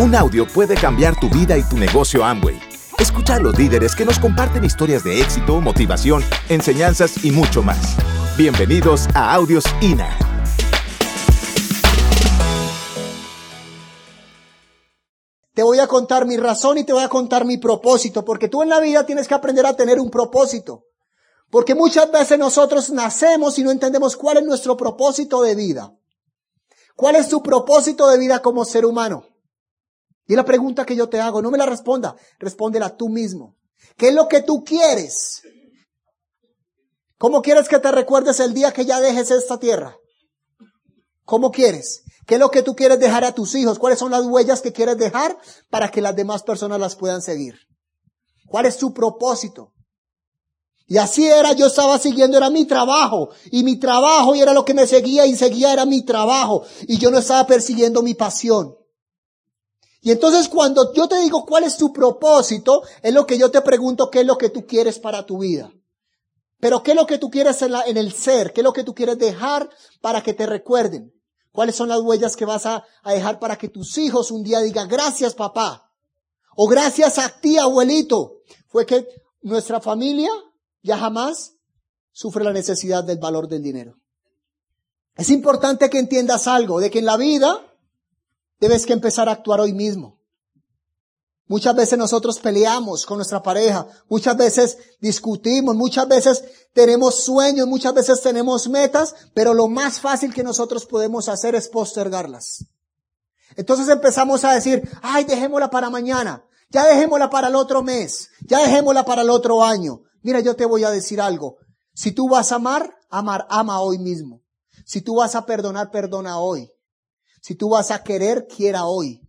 Un audio puede cambiar tu vida y tu negocio Amway. Escucha a los líderes que nos comparten historias de éxito, motivación, enseñanzas y mucho más. Bienvenidos a Audios INA. Te voy a contar mi razón y te voy a contar mi propósito, porque tú en la vida tienes que aprender a tener un propósito. Porque muchas veces nosotros nacemos y no entendemos cuál es nuestro propósito de vida. ¿Cuál es tu propósito de vida como ser humano? Y la pregunta que yo te hago, no me la responda, respóndela tú mismo. ¿Qué es lo que tú quieres? ¿Cómo quieres que te recuerdes el día que ya dejes esta tierra? ¿Cómo quieres? ¿Qué es lo que tú quieres dejar a tus hijos? ¿Cuáles son las huellas que quieres dejar para que las demás personas las puedan seguir? ¿Cuál es tu propósito? Y así era, yo estaba siguiendo, era mi trabajo. Y mi trabajo y era lo que me seguía y seguía era mi trabajo. Y yo no estaba persiguiendo mi pasión. Y entonces cuando yo te digo cuál es tu propósito, es lo que yo te pregunto qué es lo que tú quieres para tu vida. Pero qué es lo que tú quieres en, en el ser, qué es lo que tú quieres dejar para que te recuerden. ¿Cuáles son las huellas que vas a, a dejar para que tus hijos un día digan gracias papá? O gracias a ti abuelito. Fue que nuestra familia ya jamás sufre la necesidad del valor del dinero. Es importante que entiendas algo, de que en la vida Debes que empezar a actuar hoy mismo. Muchas veces nosotros peleamos con nuestra pareja, muchas veces discutimos, muchas veces tenemos sueños, muchas veces tenemos metas, pero lo más fácil que nosotros podemos hacer es postergarlas. Entonces empezamos a decir, ay, dejémosla para mañana, ya dejémosla para el otro mes, ya dejémosla para el otro año. Mira, yo te voy a decir algo. Si tú vas a amar, amar, ama hoy mismo. Si tú vas a perdonar, perdona hoy. Si tú vas a querer, quiera hoy.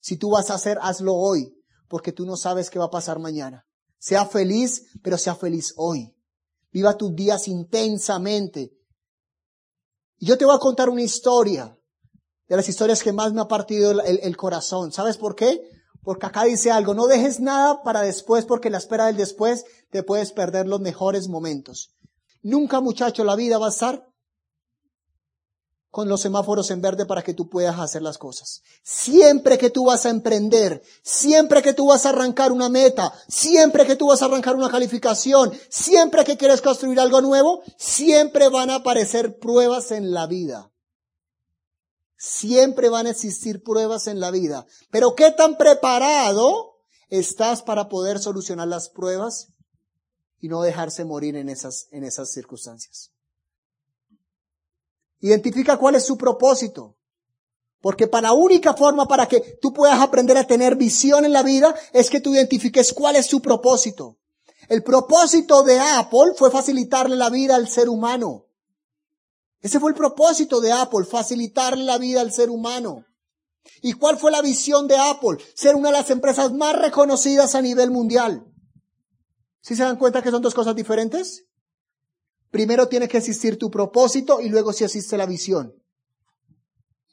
Si tú vas a hacer, hazlo hoy, porque tú no sabes qué va a pasar mañana. Sea feliz, pero sea feliz hoy. Viva tus días intensamente. Y yo te voy a contar una historia, de las historias que más me ha partido el, corazón. ¿Sabes por qué? Porque acá dice algo, no dejes nada para después, porque en la espera del después te puedes perder los mejores momentos. Nunca, muchacho, la vida va a estar con los semáforos en verde para que tú puedas hacer las cosas. Siempre que tú vas a emprender, siempre que tú vas a arrancar una meta, siempre que tú vas a arrancar una calificación, siempre que quieres construir algo nuevo, siempre van a aparecer pruebas en la vida. Siempre van a existir pruebas en la vida. Pero ¿qué tan preparado estás para poder solucionar las pruebas y no dejarse morir en esas, en esas circunstancias? Identifica cuál es su propósito. Porque para la única forma para que tú puedas aprender a tener visión en la vida es que tú identifiques cuál es su propósito. El propósito de Apple fue facilitarle la vida al ser humano. Ese fue el propósito de Apple, facilitarle la vida al ser humano. ¿Y cuál fue la visión de Apple? Ser una de las empresas más reconocidas a nivel mundial. ¿Sí se dan cuenta que son dos cosas diferentes? Primero tiene que existir tu propósito y luego si existe la visión.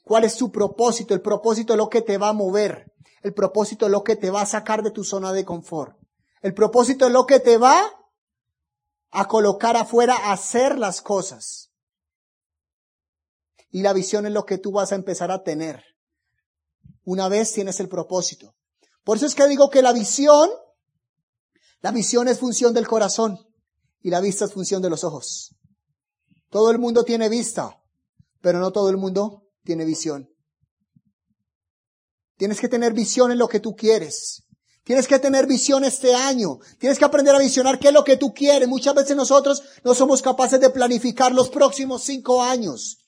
¿Cuál es tu propósito? El propósito es lo que te va a mover. El propósito es lo que te va a sacar de tu zona de confort. El propósito es lo que te va a colocar afuera a hacer las cosas. Y la visión es lo que tú vas a empezar a tener. Una vez tienes el propósito. Por eso es que digo que la visión, la visión es función del corazón y la vista es función de los ojos. Todo el mundo tiene vista, pero no todo el mundo tiene visión. Tienes que tener visión en lo que tú quieres. Tienes que tener visión este año. Tienes que aprender a visionar qué es lo que tú quieres. Muchas veces nosotros no somos capaces de planificar los próximos cinco años.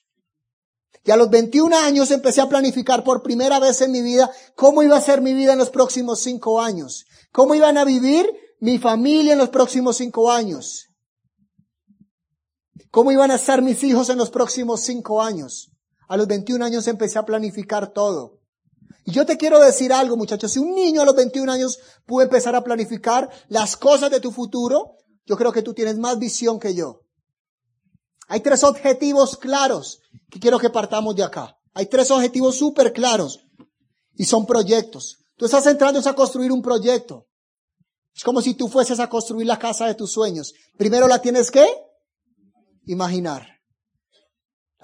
Y a los 21 años empecé a planificar por primera vez en mi vida cómo iba a ser mi vida en los próximos cinco años. Cómo iban a vivir mi familia en los próximos cinco años. ¿Cómo iban a estar mis hijos en los próximos cinco años? A los 21 años empecé a planificar todo. Y yo te quiero decir algo, muchachos. Si un niño a los 21 años pudo empezar a planificar las cosas de tu futuro, yo creo que tú tienes más visión que yo. Hay tres objetivos claros que quiero que partamos de acá. Hay tres objetivos súper claros y son proyectos. Tú estás entrando a construir un proyecto. Es como si tú fueses a construir la casa de tus sueños. Primero la tienes que imaginar.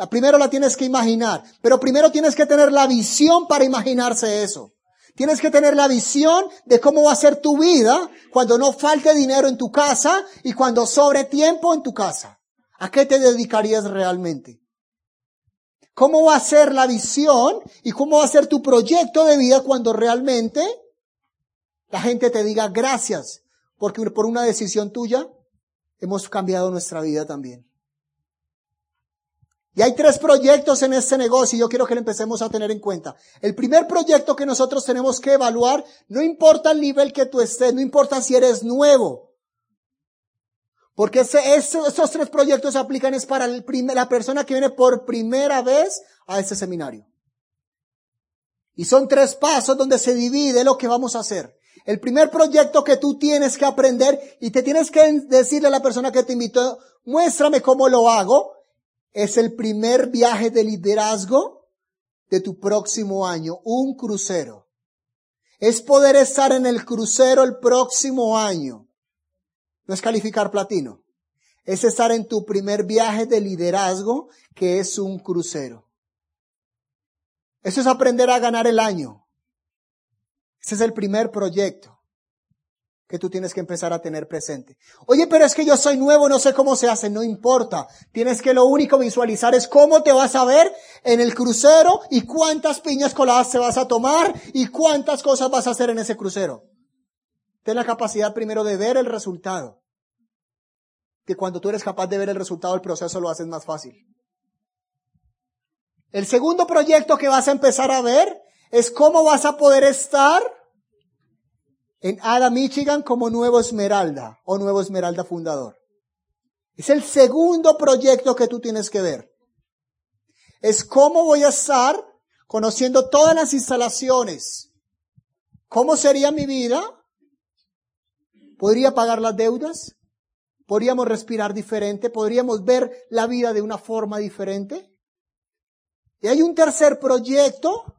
Primero la tienes que imaginar, pero primero tienes que tener la visión para imaginarse eso. Tienes que tener la visión de cómo va a ser tu vida cuando no falte dinero en tu casa y cuando sobre tiempo en tu casa. ¿A qué te dedicarías realmente? ¿Cómo va a ser la visión y cómo va a ser tu proyecto de vida cuando realmente la gente te diga gracias porque por una decisión tuya hemos cambiado nuestra vida también? Y hay tres proyectos en este negocio y yo quiero que lo empecemos a tener en cuenta. El primer proyecto que nosotros tenemos que evaluar, no importa el nivel que tú estés, no importa si eres nuevo. Porque esos tres proyectos aplican es para la persona que viene por primera vez a este seminario. Y son tres pasos donde se divide lo que vamos a hacer. El primer proyecto que tú tienes que aprender y te tienes que decirle a la persona que te invitó, muéstrame cómo lo hago, es el primer viaje de liderazgo de tu próximo año, un crucero. Es poder estar en el crucero el próximo año. No es calificar platino. Es estar en tu primer viaje de liderazgo, que es un crucero. Eso es aprender a ganar el año. Ese es el primer proyecto que tú tienes que empezar a tener presente. Oye, pero es que yo soy nuevo, no sé cómo se hace, no importa. Tienes que lo único visualizar es cómo te vas a ver en el crucero y cuántas piñas coladas te vas a tomar y cuántas cosas vas a hacer en ese crucero. Ten la capacidad primero de ver el resultado. Que cuando tú eres capaz de ver el resultado, el proceso lo haces más fácil. El segundo proyecto que vas a empezar a ver es cómo vas a poder estar en Ada, Michigan como Nuevo Esmeralda o Nuevo Esmeralda Fundador. Es el segundo proyecto que tú tienes que ver. Es cómo voy a estar conociendo todas las instalaciones. ¿Cómo sería mi vida? ¿Podría pagar las deudas? ¿Podríamos respirar diferente? ¿Podríamos ver la vida de una forma diferente? Y hay un tercer proyecto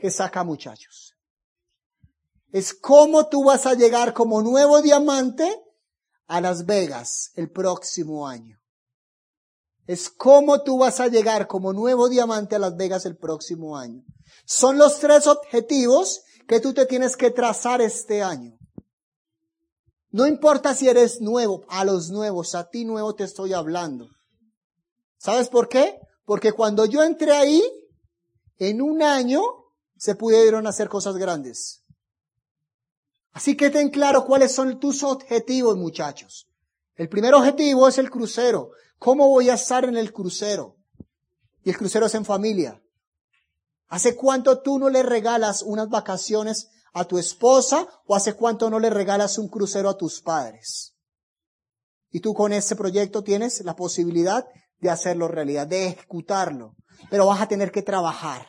que saca muchachos es cómo tú vas a llegar como nuevo diamante a Las Vegas el próximo año. Es cómo tú vas a llegar como nuevo diamante a Las Vegas el próximo año. Son los tres objetivos que tú te tienes que trazar este año. No importa si eres nuevo, a los nuevos, a ti nuevo te estoy hablando. ¿Sabes por qué? Porque cuando yo entré ahí, en un año se pudieron hacer cosas grandes. Así que ten claro cuáles son tus objetivos, muchachos. El primer objetivo es el crucero. ¿Cómo voy a estar en el crucero? Y el crucero es en familia. ¿Hace cuánto tú no le regalas unas vacaciones a tu esposa o hace cuánto no le regalas un crucero a tus padres? Y tú con ese proyecto tienes la posibilidad de hacerlo realidad, de ejecutarlo. Pero vas a tener que trabajar.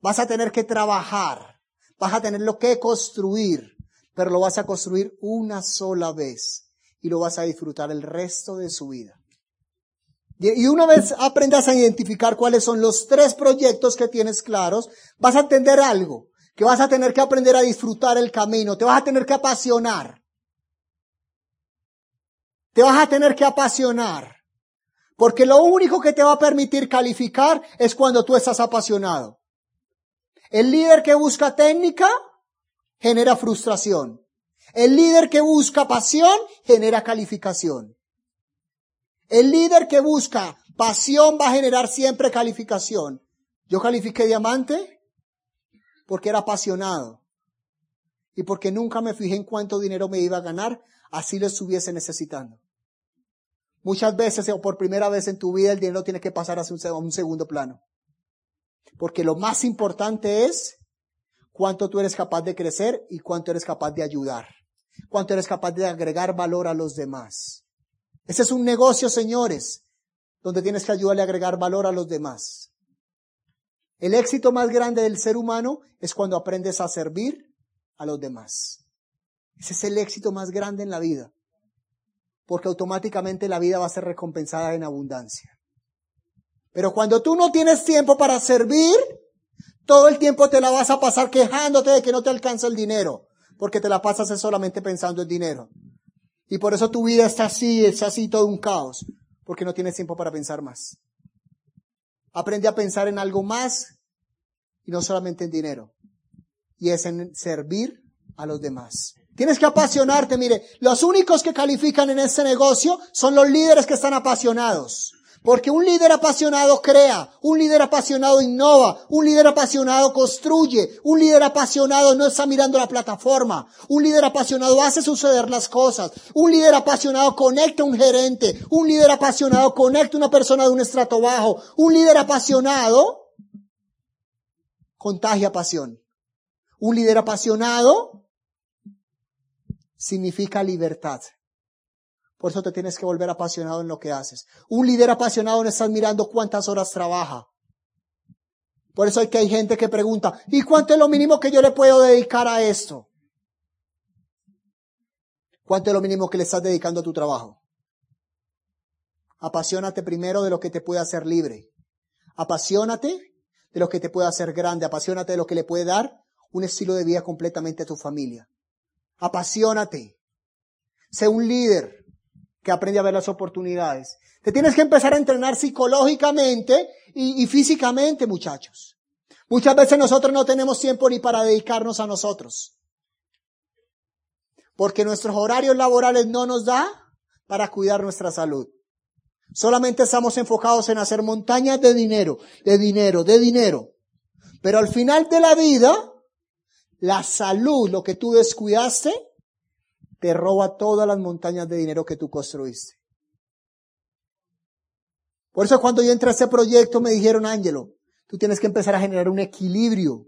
Vas a tener que trabajar. Vas a tenerlo que construir, pero lo vas a construir una sola vez y lo vas a disfrutar el resto de su vida. Y una vez aprendas a identificar cuáles son los tres proyectos que tienes claros, vas a entender algo, que vas a tener que aprender a disfrutar el camino, te vas a tener que apasionar. Te vas a tener que apasionar. Porque lo único que te va a permitir calificar es cuando tú estás apasionado. El líder que busca técnica genera frustración. El líder que busca pasión genera calificación. El líder que busca pasión va a generar siempre calificación. Yo califiqué diamante porque era apasionado y porque nunca me fijé en cuánto dinero me iba a ganar, así lo estuviese necesitando. Muchas veces o por primera vez en tu vida el dinero tiene que pasar a un segundo plano. Porque lo más importante es cuánto tú eres capaz de crecer y cuánto eres capaz de ayudar. Cuánto eres capaz de agregar valor a los demás. Ese es un negocio, señores, donde tienes que ayudarle a agregar valor a los demás. El éxito más grande del ser humano es cuando aprendes a servir a los demás. Ese es el éxito más grande en la vida. Porque automáticamente la vida va a ser recompensada en abundancia. Pero cuando tú no tienes tiempo para servir, todo el tiempo te la vas a pasar quejándote de que no te alcanza el dinero, porque te la pasas solamente pensando en dinero. Y por eso tu vida está así, es así todo un caos, porque no tienes tiempo para pensar más. Aprende a pensar en algo más y no solamente en dinero. y es en servir a los demás. Tienes que apasionarte, mire, los únicos que califican en este negocio son los líderes que están apasionados. Porque un líder apasionado crea, un líder apasionado innova, un líder apasionado construye, un líder apasionado no está mirando la plataforma, un líder apasionado hace suceder las cosas, un líder apasionado conecta a un gerente, un líder apasionado conecta a una persona de un estrato bajo, un líder apasionado contagia pasión. Un líder apasionado significa libertad. Por eso te tienes que volver apasionado en lo que haces. Un líder apasionado no estás mirando cuántas horas trabaja. Por eso hay que hay gente que pregunta, ¿y cuánto es lo mínimo que yo le puedo dedicar a esto? ¿Cuánto es lo mínimo que le estás dedicando a tu trabajo? Apasionate primero de lo que te puede hacer libre. Apasionate de lo que te puede hacer grande. Apasionate de lo que le puede dar un estilo de vida completamente a tu familia. Apasionate. Sé un líder que aprende a ver las oportunidades. Te tienes que empezar a entrenar psicológicamente y, y, físicamente, muchachos. Muchas veces nosotros no tenemos tiempo ni para dedicarnos a nosotros. Porque nuestros horarios laborales no nos da para cuidar nuestra salud. Solamente estamos enfocados en hacer montañas de dinero, de dinero, de dinero. Pero al final de la vida, la salud, lo que tú descuidaste, te roba todas las montañas de dinero que tú construiste. Por eso cuando yo entré a ese proyecto me dijeron, Ángelo, tú tienes que empezar a generar un equilibrio,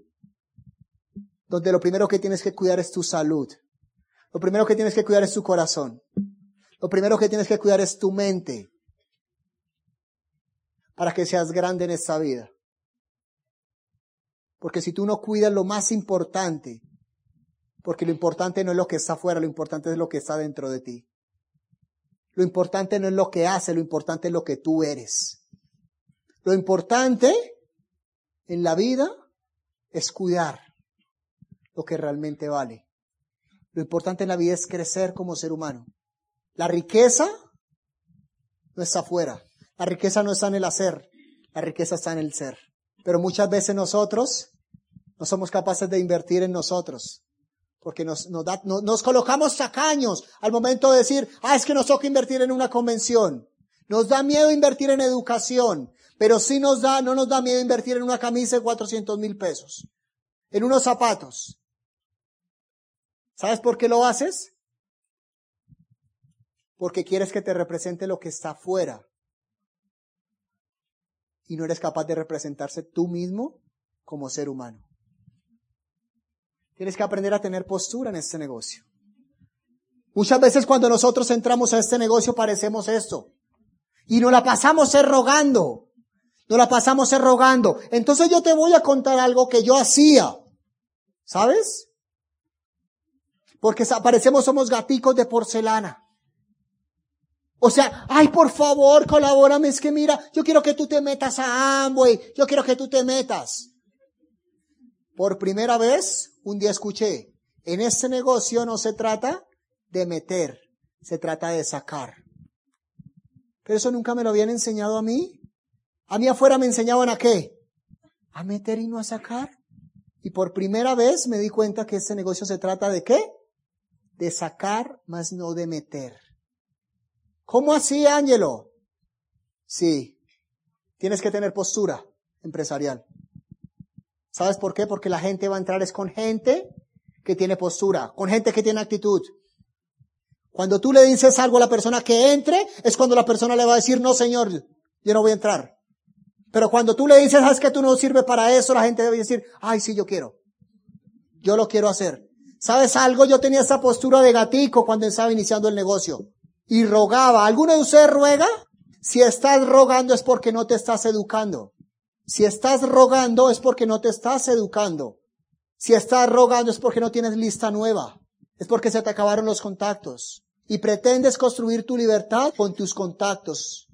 donde lo primero que tienes que cuidar es tu salud. Lo primero que tienes que cuidar es tu corazón. Lo primero que tienes que cuidar es tu mente. Para que seas grande en esta vida. Porque si tú no cuidas lo más importante, porque lo importante no es lo que está afuera, lo importante es lo que está dentro de ti. Lo importante no es lo que hace, lo importante es lo que tú eres. Lo importante en la vida es cuidar lo que realmente vale. Lo importante en la vida es crecer como ser humano. La riqueza no está afuera. La riqueza no está en el hacer. La riqueza está en el ser. Pero muchas veces nosotros no somos capaces de invertir en nosotros porque nos, nos, da, nos, colocamos sacaños al momento de decir, ah, es que nos toca invertir en una convención. Nos da miedo invertir en educación, pero sí nos da, no nos da miedo invertir en una camisa de 400 mil pesos, en unos zapatos. ¿Sabes por qué lo haces? Porque quieres que te represente lo que está afuera. Y no eres capaz de representarse tú mismo como ser humano. Tienes que aprender a tener postura en este negocio. Muchas veces cuando nosotros entramos a este negocio parecemos esto. Y nos la pasamos rogando. Nos la pasamos rogando. Entonces yo te voy a contar algo que yo hacía. ¿Sabes? Porque parecemos somos gaticos de porcelana. O sea, ay, por favor, colabórame, es que mira, yo quiero que tú te metas a Amway, yo quiero que tú te metas. Por primera vez, un día escuché, en este negocio no se trata de meter, se trata de sacar. Pero eso nunca me lo habían enseñado a mí. A mí afuera me enseñaban a qué? A meter y no a sacar. Y por primera vez me di cuenta que este negocio se trata de qué? De sacar, más no de meter. ¿Cómo así, Ángelo? Sí, tienes que tener postura empresarial. ¿Sabes por qué? Porque la gente va a entrar es con gente que tiene postura, con gente que tiene actitud. Cuando tú le dices algo a la persona que entre, es cuando la persona le va a decir, no señor, yo no voy a entrar. Pero cuando tú le dices, sabes que tú no sirves para eso, la gente debe decir, ay, sí, yo quiero. Yo lo quiero hacer. ¿Sabes algo? Yo tenía esa postura de gatico cuando estaba iniciando el negocio. Y rogaba. ¿Alguno de ustedes ruega? Si estás rogando es porque no te estás educando. Si estás rogando es porque no te estás educando. Si estás rogando es porque no tienes lista nueva. Es porque se te acabaron los contactos. Y pretendes construir tu libertad con tus contactos.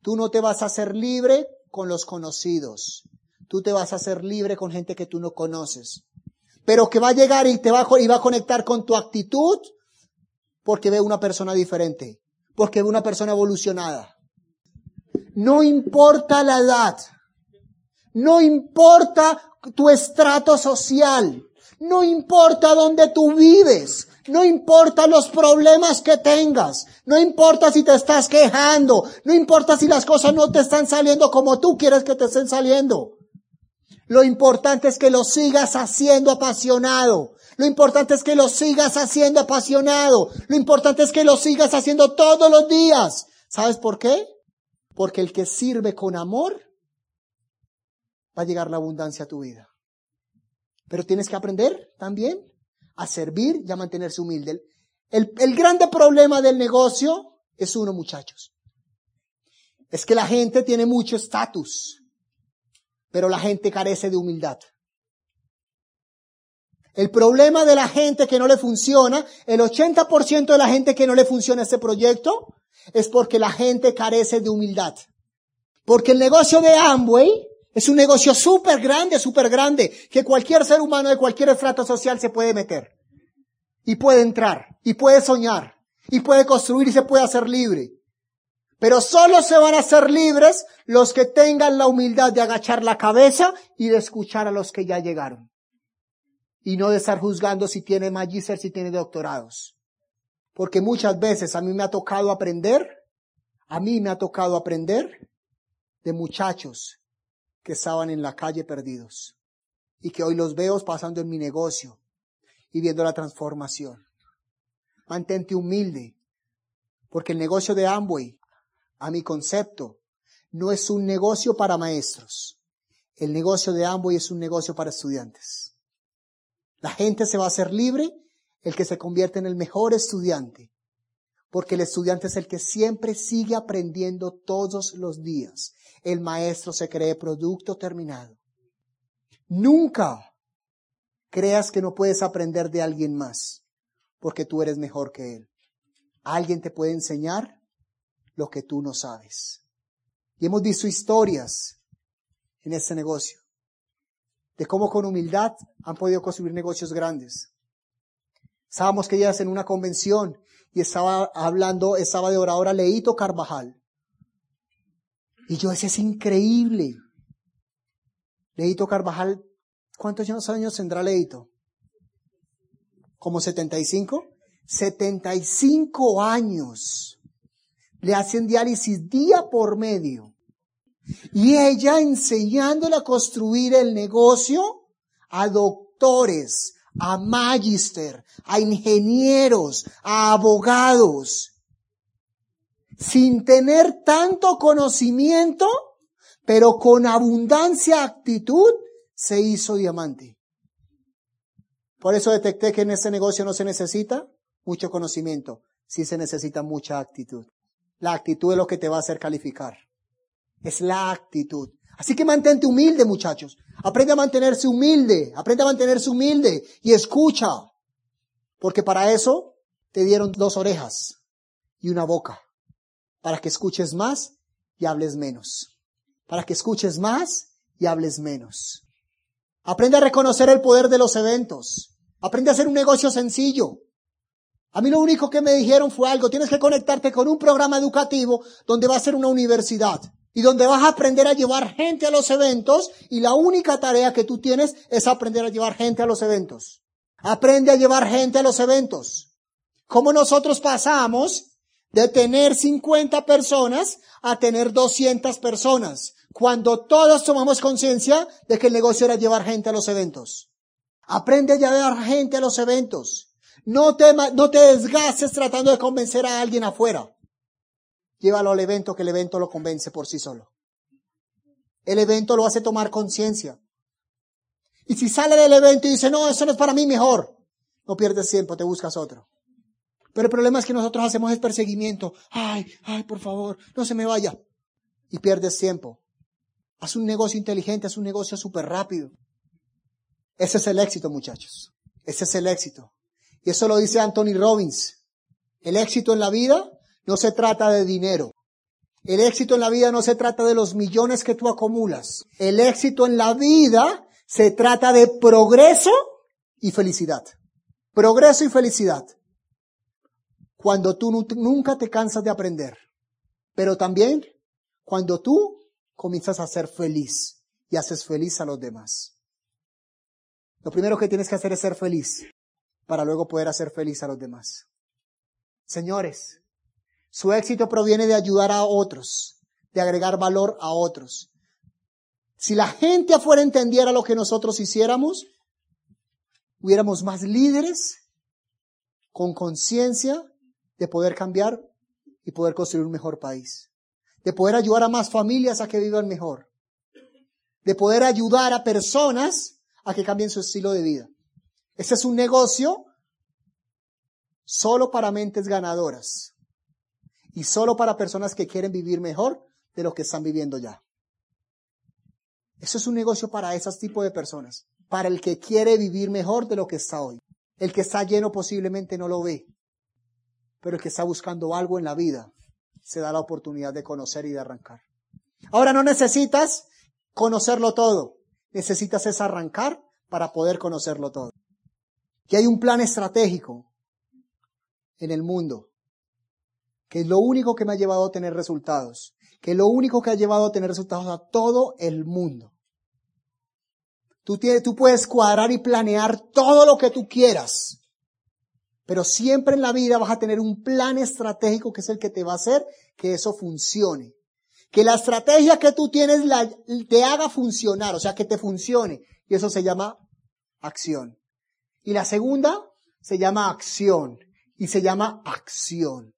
Tú no te vas a hacer libre con los conocidos. Tú te vas a hacer libre con gente que tú no conoces. Pero que va a llegar y te va a, va a conectar con tu actitud porque ve una persona diferente. Porque ve una persona evolucionada. No importa la edad. No importa tu estrato social, no importa dónde tú vives, no importa los problemas que tengas, no importa si te estás quejando, no importa si las cosas no te están saliendo como tú quieres que te estén saliendo. Lo importante es que lo sigas haciendo apasionado. Lo importante es que lo sigas haciendo apasionado. Lo importante es que lo sigas haciendo todos los días. ¿Sabes por qué? Porque el que sirve con amor va a llegar la abundancia a tu vida. Pero tienes que aprender también a servir y a mantenerse humilde. El, el grande problema del negocio es uno, muchachos. Es que la gente tiene mucho estatus, pero la gente carece de humildad. El problema de la gente que no le funciona, el 80% de la gente que no le funciona este proyecto, es porque la gente carece de humildad. Porque el negocio de Amway es un negocio súper grande, súper grande, que cualquier ser humano de cualquier estrato social se puede meter. Y puede entrar, y puede soñar, y puede construir y se puede hacer libre. Pero solo se van a hacer libres los que tengan la humildad de agachar la cabeza y de escuchar a los que ya llegaron. Y no de estar juzgando si tiene magíster, si tiene doctorados. Porque muchas veces a mí me ha tocado aprender, a mí me ha tocado aprender de muchachos que estaban en la calle perdidos y que hoy los veo pasando en mi negocio y viendo la transformación. Mantente humilde, porque el negocio de Amway, a mi concepto, no es un negocio para maestros. El negocio de Amway es un negocio para estudiantes. La gente se va a hacer libre el que se convierte en el mejor estudiante, porque el estudiante es el que siempre sigue aprendiendo todos los días el maestro se cree producto terminado. Nunca creas que no puedes aprender de alguien más, porque tú eres mejor que él. Alguien te puede enseñar lo que tú no sabes. Y hemos visto historias en este negocio de cómo con humildad han podido construir negocios grandes. Estábamos que ellas en una convención y estaba hablando, estaba de oradora Leito Carvajal. Y yo decía, es increíble. Leito Carvajal, ¿cuántos años tendrá Leito? ¿Como 75? 75 años. Le hacen diálisis día por medio. Y ella enseñándole a construir el negocio a doctores, a magister, a ingenieros, a abogados sin tener tanto conocimiento, pero con abundancia actitud, se hizo diamante. Por eso detecté que en este negocio no se necesita mucho conocimiento, sí se necesita mucha actitud. La actitud es lo que te va a hacer calificar. Es la actitud. Así que mantente humilde, muchachos. Aprende a mantenerse humilde. Aprende a mantenerse humilde y escucha. Porque para eso te dieron dos orejas y una boca para que escuches más y hables menos. Para que escuches más y hables menos. Aprende a reconocer el poder de los eventos. Aprende a hacer un negocio sencillo. A mí lo único que me dijeron fue algo, tienes que conectarte con un programa educativo donde va a ser una universidad y donde vas a aprender a llevar gente a los eventos y la única tarea que tú tienes es aprender a llevar gente a los eventos. Aprende a llevar gente a los eventos. Como nosotros pasamos de tener 50 personas a tener 200 personas, cuando todos tomamos conciencia de que el negocio era llevar gente a los eventos. Aprende a llevar gente a los eventos. No te, no te desgastes tratando de convencer a alguien afuera. Llévalo al evento que el evento lo convence por sí solo. El evento lo hace tomar conciencia. Y si sale del evento y dice, no, eso no es para mí mejor, no pierdes tiempo, te buscas otro. Pero el problema es que nosotros hacemos el perseguimiento. Ay, ay, por favor, no se me vaya. Y pierdes tiempo. Haz un negocio inteligente, haz un negocio súper rápido. Ese es el éxito, muchachos. Ese es el éxito. Y eso lo dice Anthony Robbins. El éxito en la vida no se trata de dinero. El éxito en la vida no se trata de los millones que tú acumulas. El éxito en la vida se trata de progreso y felicidad. Progreso y felicidad cuando tú nunca te cansas de aprender, pero también cuando tú comienzas a ser feliz y haces feliz a los demás. Lo primero que tienes que hacer es ser feliz para luego poder hacer feliz a los demás. Señores, su éxito proviene de ayudar a otros, de agregar valor a otros. Si la gente afuera entendiera lo que nosotros hiciéramos, hubiéramos más líderes con conciencia de poder cambiar y poder construir un mejor país, de poder ayudar a más familias a que vivan mejor, de poder ayudar a personas a que cambien su estilo de vida. Ese es un negocio solo para mentes ganadoras y solo para personas que quieren vivir mejor de lo que están viviendo ya. Eso es un negocio para esos tipos de personas, para el que quiere vivir mejor de lo que está hoy. El que está lleno posiblemente no lo ve, pero el que está buscando algo en la vida se da la oportunidad de conocer y de arrancar. Ahora no necesitas conocerlo todo, necesitas es arrancar para poder conocerlo todo. Y hay un plan estratégico en el mundo, que es lo único que me ha llevado a tener resultados, que es lo único que ha llevado a tener resultados a todo el mundo. Tú, tienes, tú puedes cuadrar y planear todo lo que tú quieras, pero siempre en la vida vas a tener un plan estratégico que es el que te va a hacer que eso funcione. Que la estrategia que tú tienes la, te haga funcionar, o sea, que te funcione. Y eso se llama acción. Y la segunda se llama acción. Y se llama acción.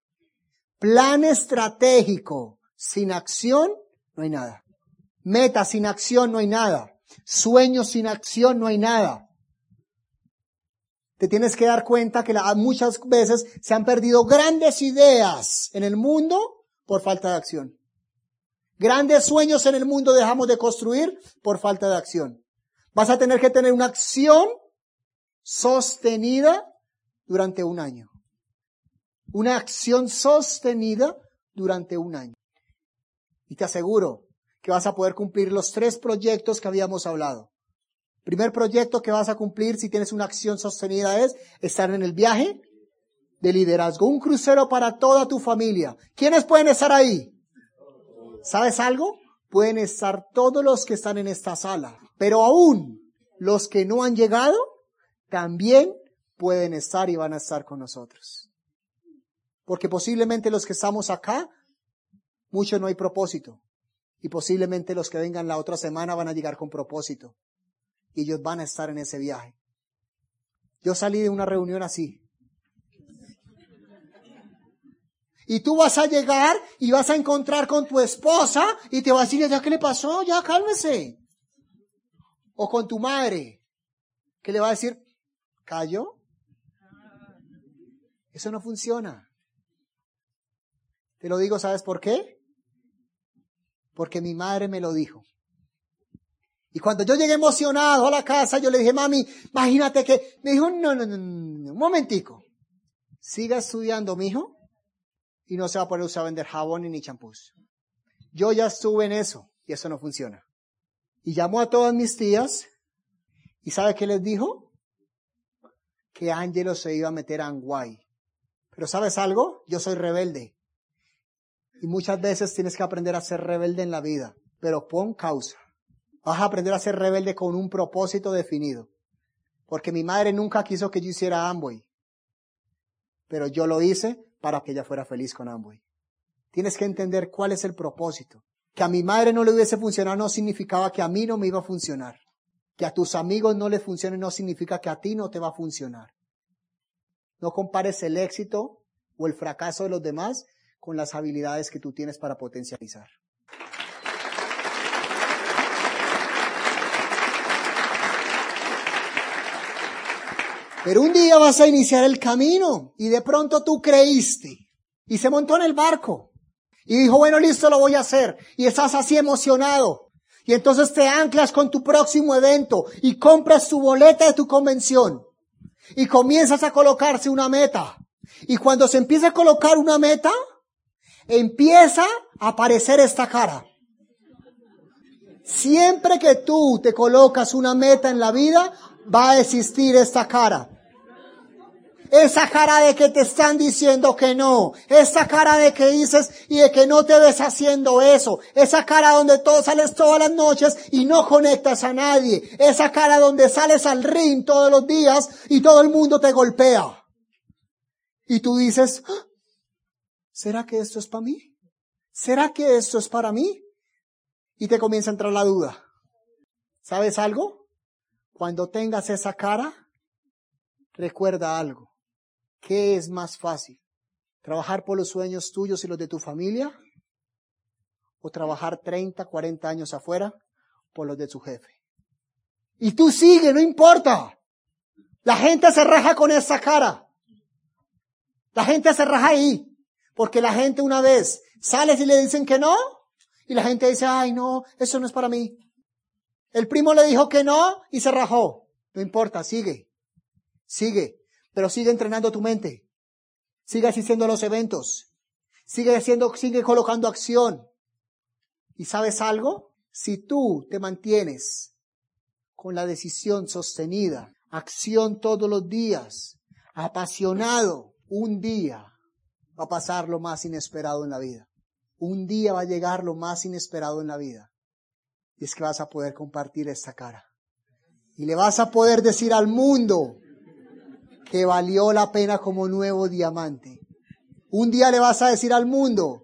Plan estratégico sin acción no hay nada. Meta sin acción no hay nada. Sueños sin acción no hay nada. Te tienes que dar cuenta que muchas veces se han perdido grandes ideas en el mundo por falta de acción. Grandes sueños en el mundo dejamos de construir por falta de acción. Vas a tener que tener una acción sostenida durante un año. Una acción sostenida durante un año. Y te aseguro que vas a poder cumplir los tres proyectos que habíamos hablado. Primer proyecto que vas a cumplir si tienes una acción sostenida es estar en el viaje de liderazgo. Un crucero para toda tu familia. ¿Quiénes pueden estar ahí? ¿Sabes algo? Pueden estar todos los que están en esta sala. Pero aún los que no han llegado también pueden estar y van a estar con nosotros. Porque posiblemente los que estamos acá, mucho no hay propósito. Y posiblemente los que vengan la otra semana van a llegar con propósito y ellos van a estar en ese viaje. Yo salí de una reunión así. Y tú vas a llegar y vas a encontrar con tu esposa y te va a decir, ¿ya qué le pasó? Ya cálmese. O con tu madre, que le va a decir, ¿cayó? Eso no funciona. Te lo digo, ¿sabes por qué? Porque mi madre me lo dijo. Y cuando yo llegué emocionado a la casa, yo le dije, mami, imagínate que, me dijo, no, no, no, no, un momentico. Siga estudiando, mijo, y no se va a poder usar vender jabón ni champús. Yo ya estuve en eso, y eso no funciona. Y llamó a todas mis tías, y ¿sabe qué les dijo? Que Ángelo se iba a meter a Anguay. Pero ¿sabes algo? Yo soy rebelde. Y muchas veces tienes que aprender a ser rebelde en la vida, pero pon causa. Vas a aprender a ser rebelde con un propósito definido. Porque mi madre nunca quiso que yo hiciera Amway. Pero yo lo hice para que ella fuera feliz con Amway. Tienes que entender cuál es el propósito. Que a mi madre no le hubiese funcionado no significaba que a mí no me iba a funcionar. Que a tus amigos no le funcione no significa que a ti no te va a funcionar. No compares el éxito o el fracaso de los demás con las habilidades que tú tienes para potencializar. Pero un día vas a iniciar el camino y de pronto tú creíste y se montó en el barco y dijo, bueno, listo, lo voy a hacer. Y estás así emocionado. Y entonces te anclas con tu próximo evento y compras tu boleta de tu convención y comienzas a colocarse una meta. Y cuando se empieza a colocar una meta, empieza a aparecer esta cara. Siempre que tú te colocas una meta en la vida, va a existir esta cara. esa cara de que te están diciendo que no, esa cara de que dices y de que no te ves haciendo eso, esa cara donde tú sales todas las noches y no conectas a nadie, esa cara donde sales al ring todos los días y todo el mundo te golpea. Y tú dices, ah, ¿será que esto es para mí? ¿Será que esto es para mí? Y te comienza a entrar la duda. ¿Sabes algo? Cuando tengas esa cara, recuerda algo. ¿Qué es más fácil? ¿Trabajar por los sueños tuyos y los de tu familia? ¿O trabajar 30, 40 años afuera por los de tu jefe? Y tú sigue, no importa. La gente se raja con esa cara. La gente se raja ahí. Porque la gente una vez sale y le dicen que no. Y la gente dice, ay no, eso no es para mí. El primo le dijo que no y se rajó. No importa, sigue. Sigue pero sigue entrenando tu mente. Sigue asistiendo a los eventos. Sigue haciendo, sigue colocando acción. ¿Y sabes algo? Si tú te mantienes con la decisión sostenida, acción todos los días, apasionado, un día va a pasar lo más inesperado en la vida. Un día va a llegar lo más inesperado en la vida. Y es que vas a poder compartir esta cara. Y le vas a poder decir al mundo, que valió la pena como nuevo diamante. Un día le vas a decir al mundo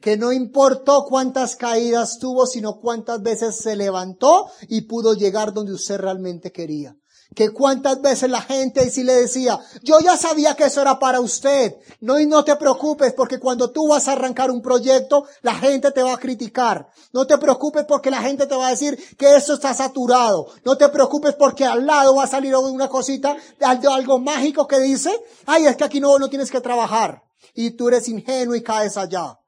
que no importó cuántas caídas tuvo, sino cuántas veces se levantó y pudo llegar donde usted realmente quería que cuántas veces la gente sí le decía, yo ya sabía que eso era para usted. No, y no te preocupes porque cuando tú vas a arrancar un proyecto, la gente te va a criticar. No te preocupes porque la gente te va a decir que eso está saturado. No te preocupes porque al lado va a salir una cosita, algo, mágico que dice, ay, es que aquí no, no tienes que trabajar. Y tú eres ingenuo y caes allá.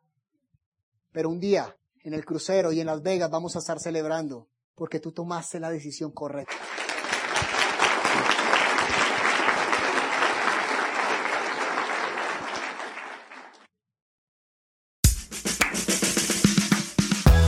Pero un día, en el crucero y en Las Vegas vamos a estar celebrando porque tú tomaste la decisión correcta.